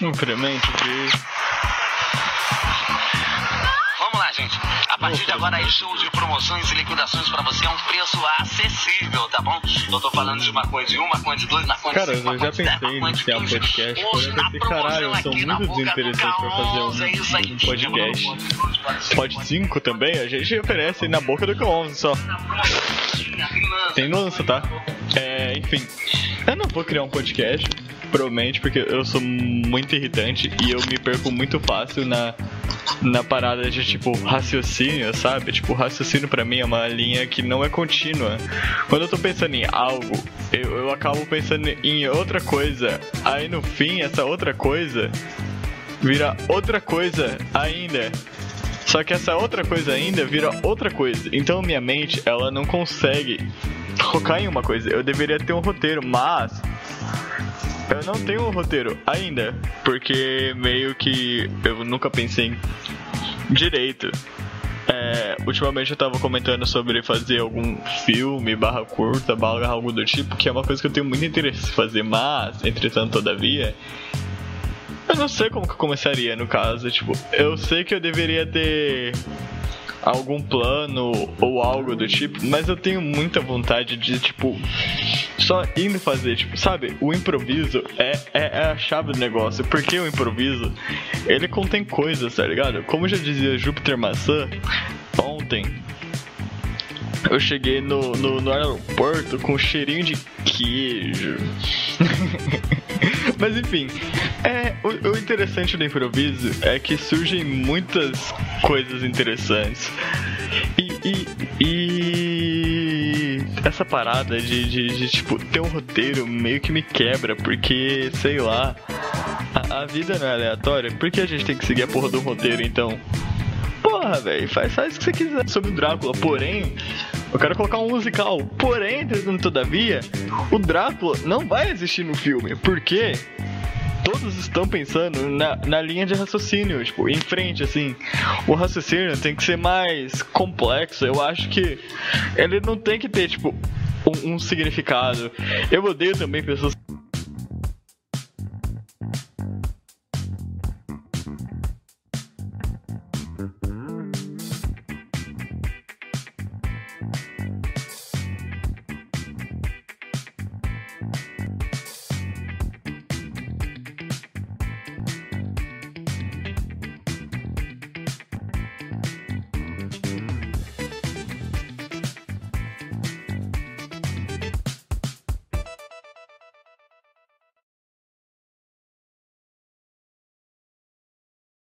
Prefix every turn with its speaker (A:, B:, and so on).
A: Incremento de.
B: A partir de agora aí, show de promoções e liquidações pra você é um preço acessível, tá bom? Eu tô falando de maconha de um, maconha de dois, maconha
A: Cara,
B: de cinco,
A: eu já pensei em iniciar um
B: 15.
A: podcast, porém eu
B: na
A: pensei, caralho, eu sou
B: na
A: muito
B: boca do
A: desinteressante pra fazer um-
B: K11, é
A: um podcast. Pod 5 também, a gente oferece na boca do K11 só. Tem lança, tá? É, enfim. Eu não vou criar um podcast, provavelmente, porque eu sou muito irritante e eu me perco muito fácil na, na parada de, tipo, raciocínio, sabe? Tipo, raciocínio pra mim é uma linha que não é contínua. Quando eu tô pensando em algo, eu, eu acabo pensando em outra coisa. Aí no fim, essa outra coisa vira outra coisa ainda. Só que essa outra coisa ainda vira outra coisa. Então minha mente, ela não consegue focar em uma coisa. Eu deveria ter um roteiro, mas eu não tenho um roteiro ainda, porque meio que eu nunca pensei direito. É, ultimamente eu tava comentando sobre fazer algum filme, barra curta, barra algo do tipo, que é uma coisa que eu tenho muito interesse em fazer, mas, entretanto, todavia, eu não sei como que eu começaria no caso. Tipo, eu sei que eu deveria ter algum plano ou algo do tipo, mas eu tenho muita vontade de, tipo, só indo fazer, tipo, sabe? O improviso é, é, é a chave do negócio. Porque o improviso, ele contém coisas, tá ligado? Como já dizia Júpiter Maçã ontem. Eu cheguei no, no, no aeroporto com cheirinho de queijo. Mas enfim, é, o, o interessante do improviso é que surgem muitas coisas interessantes. E, e, e essa parada de, de, de, tipo ter um roteiro meio que me quebra, porque sei lá, a, a vida não é aleatória. Por que a gente tem que seguir a porra do roteiro então? Porra, velho, faz, faz o que você quiser sobre o Drácula. Porém, eu quero colocar um musical. Porém, todavia, o Drácula não vai existir no filme. Porque todos estão pensando na, na linha de raciocínio, tipo, em frente, assim. O raciocínio tem que ser mais complexo. Eu acho que ele não tem que ter, tipo, um, um significado. Eu odeio também pessoas